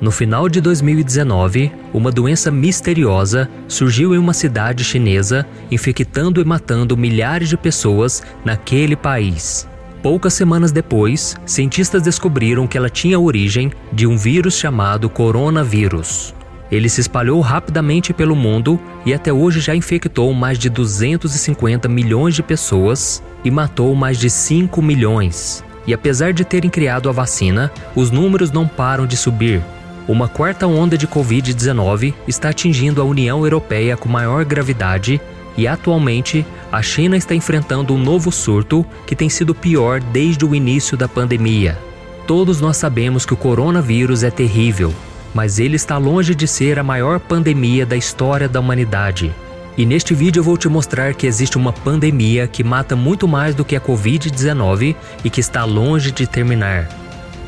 No final de 2019, uma doença misteriosa surgiu em uma cidade chinesa, infectando e matando milhares de pessoas naquele país. Poucas semanas depois, cientistas descobriram que ela tinha origem de um vírus chamado coronavírus. Ele se espalhou rapidamente pelo mundo e até hoje já infectou mais de 250 milhões de pessoas e matou mais de 5 milhões. E apesar de terem criado a vacina, os números não param de subir. Uma quarta onda de Covid-19 está atingindo a União Europeia com maior gravidade e atualmente a China está enfrentando um novo surto que tem sido pior desde o início da pandemia. Todos nós sabemos que o coronavírus é terrível, mas ele está longe de ser a maior pandemia da história da humanidade. E neste vídeo eu vou te mostrar que existe uma pandemia que mata muito mais do que a Covid-19 e que está longe de terminar.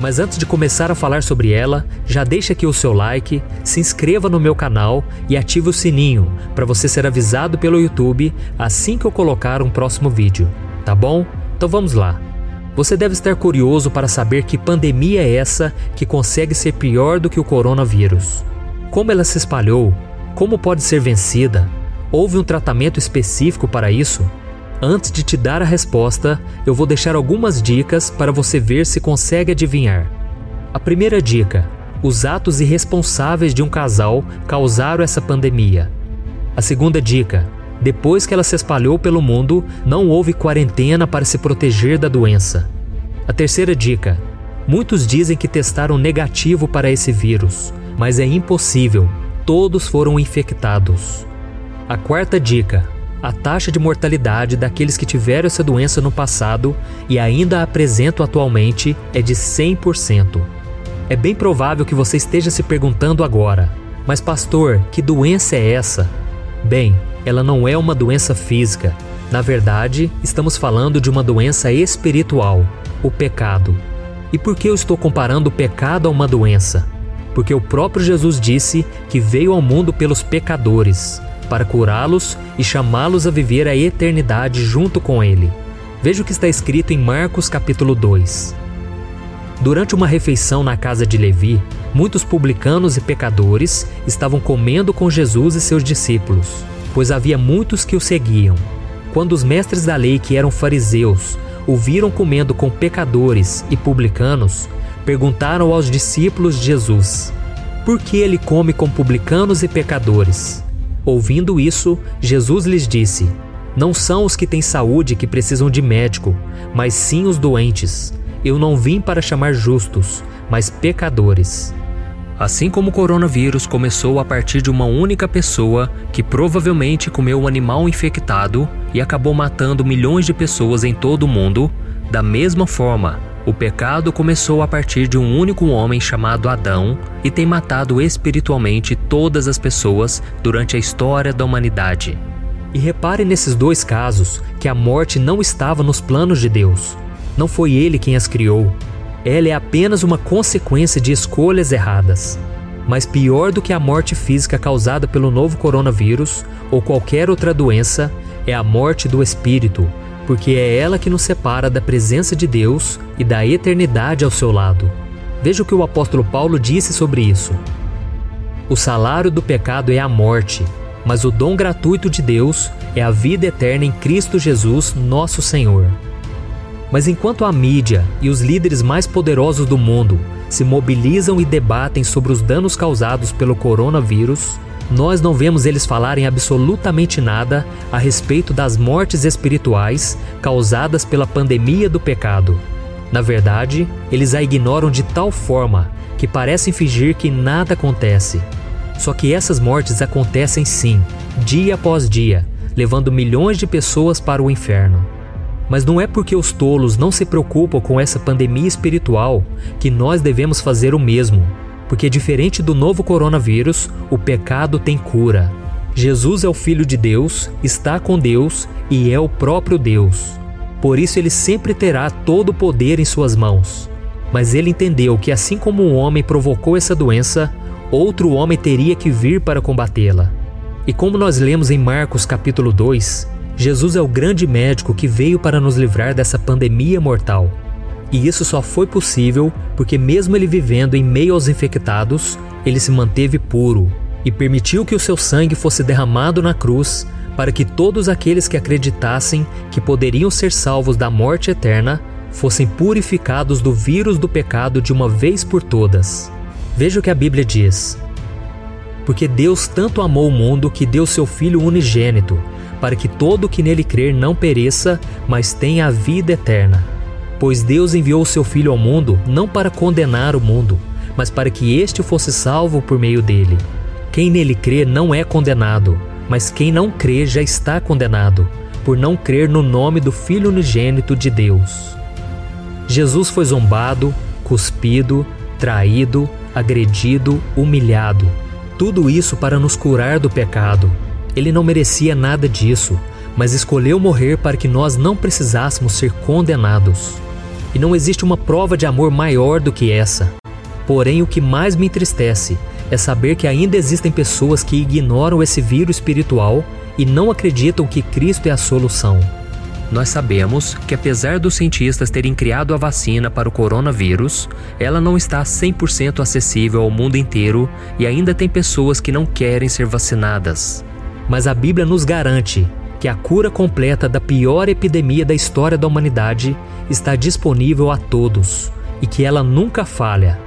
Mas antes de começar a falar sobre ela, já deixa aqui o seu like, se inscreva no meu canal e ative o sininho para você ser avisado pelo YouTube assim que eu colocar um próximo vídeo, tá bom? Então vamos lá. Você deve estar curioso para saber que pandemia é essa que consegue ser pior do que o coronavírus. Como ela se espalhou? Como pode ser vencida? Houve um tratamento específico para isso? Antes de te dar a resposta, eu vou deixar algumas dicas para você ver se consegue adivinhar. A primeira dica: os atos irresponsáveis de um casal causaram essa pandemia. A segunda dica: depois que ela se espalhou pelo mundo, não houve quarentena para se proteger da doença. A terceira dica: muitos dizem que testaram negativo para esse vírus, mas é impossível, todos foram infectados. A quarta dica: a taxa de mortalidade daqueles que tiveram essa doença no passado e ainda a apresentam atualmente é de 100%. É bem provável que você esteja se perguntando agora: mas, pastor, que doença é essa? Bem, ela não é uma doença física. Na verdade, estamos falando de uma doença espiritual, o pecado. E por que eu estou comparando o pecado a uma doença? Porque o próprio Jesus disse que veio ao mundo pelos pecadores para curá-los e chamá-los a viver a eternidade junto com ele. Veja o que está escrito em Marcos capítulo 2. Durante uma refeição na casa de Levi, muitos publicanos e pecadores estavam comendo com Jesus e seus discípulos, pois havia muitos que o seguiam. Quando os mestres da lei, que eram fariseus, o viram comendo com pecadores e publicanos, perguntaram aos discípulos de Jesus: Por que ele come com publicanos e pecadores? Ouvindo isso, Jesus lhes disse: Não são os que têm saúde que precisam de médico, mas sim os doentes. Eu não vim para chamar justos, mas pecadores. Assim como o coronavírus começou a partir de uma única pessoa que provavelmente comeu um animal infectado e acabou matando milhões de pessoas em todo o mundo, da mesma forma, o pecado começou a partir de um único homem chamado Adão e tem matado espiritualmente todas as pessoas durante a história da humanidade. E repare nesses dois casos que a morte não estava nos planos de Deus. Não foi ele quem as criou. Ela é apenas uma consequência de escolhas erradas. Mas pior do que a morte física causada pelo novo coronavírus ou qualquer outra doença é a morte do espírito, porque é ela que nos separa da presença de Deus e da eternidade ao seu lado. Veja o que o apóstolo Paulo disse sobre isso. O salário do pecado é a morte, mas o dom gratuito de Deus é a vida eterna em Cristo Jesus, nosso Senhor. Mas enquanto a mídia e os líderes mais poderosos do mundo se mobilizam e debatem sobre os danos causados pelo coronavírus, nós não vemos eles falarem absolutamente nada a respeito das mortes espirituais causadas pela pandemia do pecado. Na verdade, eles a ignoram de tal forma que parecem fingir que nada acontece. Só que essas mortes acontecem sim, dia após dia, levando milhões de pessoas para o inferno. Mas não é porque os tolos não se preocupam com essa pandemia espiritual que nós devemos fazer o mesmo porque diferente do novo coronavírus, o pecado tem cura. Jesus é o Filho de Deus, está com Deus e é o próprio Deus. Por isso ele sempre terá todo o poder em suas mãos. Mas ele entendeu que assim como um homem provocou essa doença, outro homem teria que vir para combatê-la. E como nós lemos em Marcos capítulo 2, Jesus é o grande médico que veio para nos livrar dessa pandemia mortal. E isso só foi possível porque, mesmo ele vivendo em meio aos infectados, ele se manteve puro e permitiu que o seu sangue fosse derramado na cruz para que todos aqueles que acreditassem que poderiam ser salvos da morte eterna fossem purificados do vírus do pecado de uma vez por todas. Veja o que a Bíblia diz. Porque Deus tanto amou o mundo que deu seu Filho unigênito, para que todo que nele crer não pereça, mas tenha a vida eterna. Pois Deus enviou o seu Filho ao mundo não para condenar o mundo, mas para que este fosse salvo por meio dele. Quem nele crê não é condenado, mas quem não crê já está condenado, por não crer no nome do Filho unigênito de Deus. Jesus foi zombado, cuspido, traído, agredido, humilhado. Tudo isso para nos curar do pecado. Ele não merecia nada disso, mas escolheu morrer para que nós não precisássemos ser condenados. E não existe uma prova de amor maior do que essa. Porém, o que mais me entristece é saber que ainda existem pessoas que ignoram esse vírus espiritual e não acreditam que Cristo é a solução. Nós sabemos que, apesar dos cientistas terem criado a vacina para o coronavírus, ela não está 100% acessível ao mundo inteiro e ainda tem pessoas que não querem ser vacinadas. Mas a Bíblia nos garante que a cura completa da pior epidemia da história da humanidade está disponível a todos e que ela nunca falha.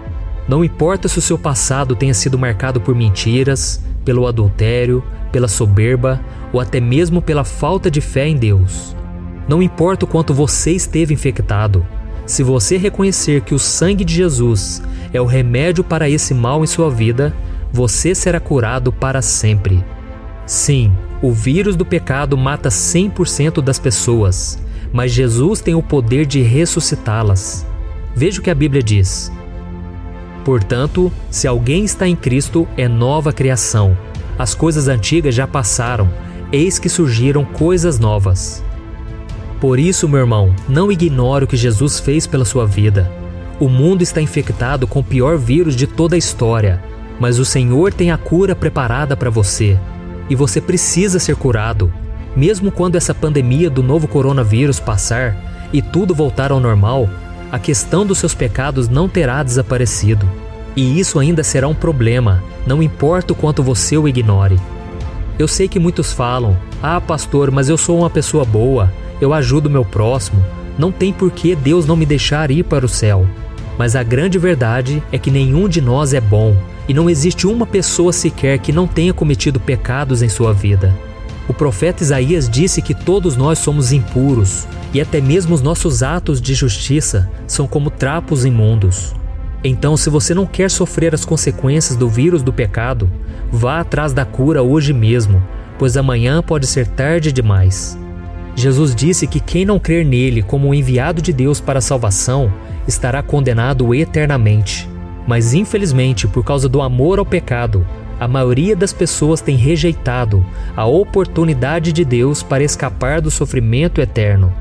Não importa se o seu passado tenha sido marcado por mentiras, pelo adultério, pela soberba ou até mesmo pela falta de fé em Deus. Não importa o quanto você esteve infectado, se você reconhecer que o sangue de Jesus é o remédio para esse mal em sua vida, você será curado para sempre. Sim, o vírus do pecado mata 100% das pessoas, mas Jesus tem o poder de ressuscitá-las. Veja o que a Bíblia diz. Portanto, se alguém está em Cristo, é nova criação. As coisas antigas já passaram, eis que surgiram coisas novas. Por isso, meu irmão, não ignore o que Jesus fez pela sua vida. O mundo está infectado com o pior vírus de toda a história, mas o Senhor tem a cura preparada para você. E você precisa ser curado. Mesmo quando essa pandemia do novo coronavírus passar e tudo voltar ao normal, a questão dos seus pecados não terá desaparecido. E isso ainda será um problema, não importa o quanto você o ignore. Eu sei que muitos falam: Ah, pastor, mas eu sou uma pessoa boa, eu ajudo meu próximo, não tem por que Deus não me deixar ir para o céu. Mas a grande verdade é que nenhum de nós é bom e não existe uma pessoa sequer que não tenha cometido pecados em sua vida. O profeta Isaías disse que todos nós somos impuros e até mesmo os nossos atos de justiça são como trapos imundos. Então, se você não quer sofrer as consequências do vírus do pecado, vá atrás da cura hoje mesmo, pois amanhã pode ser tarde demais. Jesus disse que quem não crer nele como o enviado de Deus para a salvação estará condenado eternamente. Mas infelizmente, por causa do amor ao pecado, a maioria das pessoas tem rejeitado a oportunidade de Deus para escapar do sofrimento eterno.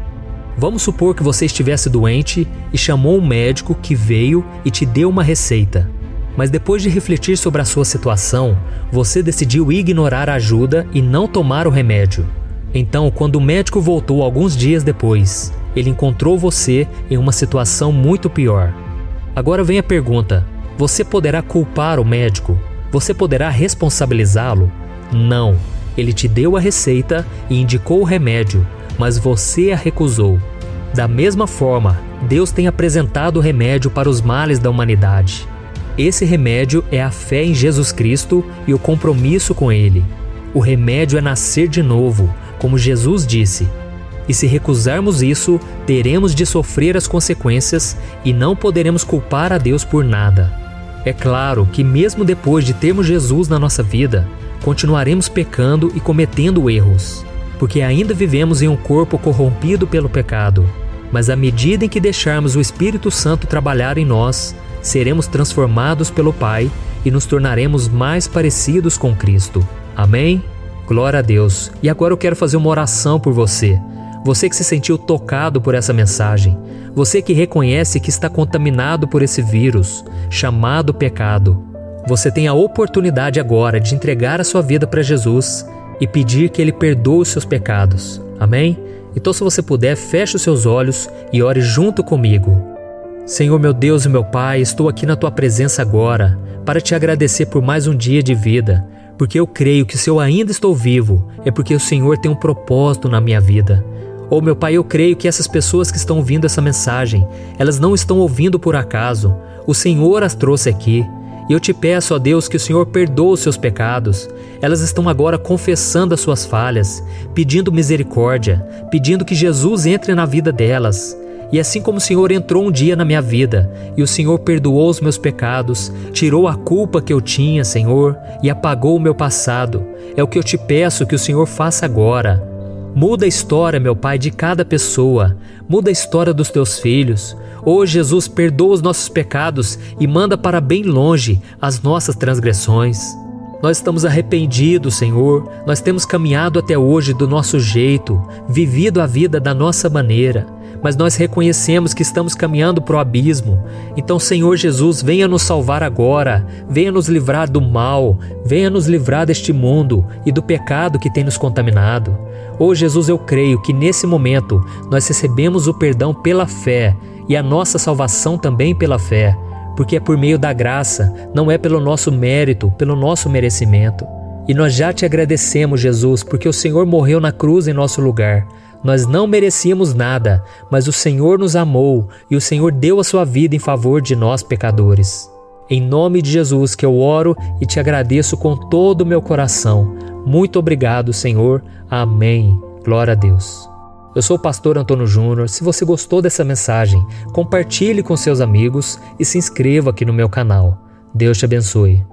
Vamos supor que você estivesse doente e chamou um médico que veio e te deu uma receita. Mas depois de refletir sobre a sua situação, você decidiu ignorar a ajuda e não tomar o remédio. Então, quando o médico voltou alguns dias depois, ele encontrou você em uma situação muito pior. Agora vem a pergunta: você poderá culpar o médico? Você poderá responsabilizá-lo? Não. Ele te deu a receita e indicou o remédio, mas você a recusou. Da mesma forma, Deus tem apresentado o remédio para os males da humanidade. Esse remédio é a fé em Jesus Cristo e o compromisso com Ele. O remédio é nascer de novo, como Jesus disse. E se recusarmos isso, teremos de sofrer as consequências e não poderemos culpar a Deus por nada. É claro que, mesmo depois de termos Jesus na nossa vida, continuaremos pecando e cometendo erros, porque ainda vivemos em um corpo corrompido pelo pecado. Mas à medida em que deixarmos o Espírito Santo trabalhar em nós, seremos transformados pelo Pai e nos tornaremos mais parecidos com Cristo. Amém? Glória a Deus. E agora eu quero fazer uma oração por você. Você que se sentiu tocado por essa mensagem, você que reconhece que está contaminado por esse vírus chamado pecado, você tem a oportunidade agora de entregar a sua vida para Jesus e pedir que Ele perdoe os seus pecados. Amém? Então, se você puder, feche os seus olhos e ore junto comigo. Senhor meu Deus e meu Pai, estou aqui na tua presença agora para te agradecer por mais um dia de vida, porque eu creio que se eu ainda estou vivo é porque o Senhor tem um propósito na minha vida. Oh meu Pai, eu creio que essas pessoas que estão ouvindo essa mensagem, elas não estão ouvindo por acaso. O Senhor as trouxe aqui. E eu te peço, ó Deus, que o Senhor perdoe os seus pecados. Elas estão agora confessando as suas falhas, pedindo misericórdia, pedindo que Jesus entre na vida delas. E assim como o Senhor entrou um dia na minha vida e o Senhor perdoou os meus pecados, tirou a culpa que eu tinha, Senhor, e apagou o meu passado, é o que eu te peço que o Senhor faça agora. Muda a história, meu Pai, de cada pessoa. Muda a história dos teus filhos. Oh Jesus, perdoa os nossos pecados e manda para bem longe as nossas transgressões. Nós estamos arrependidos, Senhor. Nós temos caminhado até hoje do nosso jeito, vivido a vida da nossa maneira mas nós reconhecemos que estamos caminhando para o abismo. Então, Senhor Jesus, venha nos salvar agora, venha nos livrar do mal, venha nos livrar deste mundo e do pecado que tem nos contaminado. Oh Jesus, eu creio que nesse momento nós recebemos o perdão pela fé e a nossa salvação também pela fé, porque é por meio da graça, não é pelo nosso mérito, pelo nosso merecimento. E nós já te agradecemos, Jesus, porque o Senhor morreu na cruz em nosso lugar. Nós não merecíamos nada, mas o Senhor nos amou e o Senhor deu a sua vida em favor de nós pecadores. Em nome de Jesus que eu oro e te agradeço com todo o meu coração. Muito obrigado, Senhor. Amém. Glória a Deus. Eu sou o pastor Antônio Júnior. Se você gostou dessa mensagem, compartilhe com seus amigos e se inscreva aqui no meu canal. Deus te abençoe.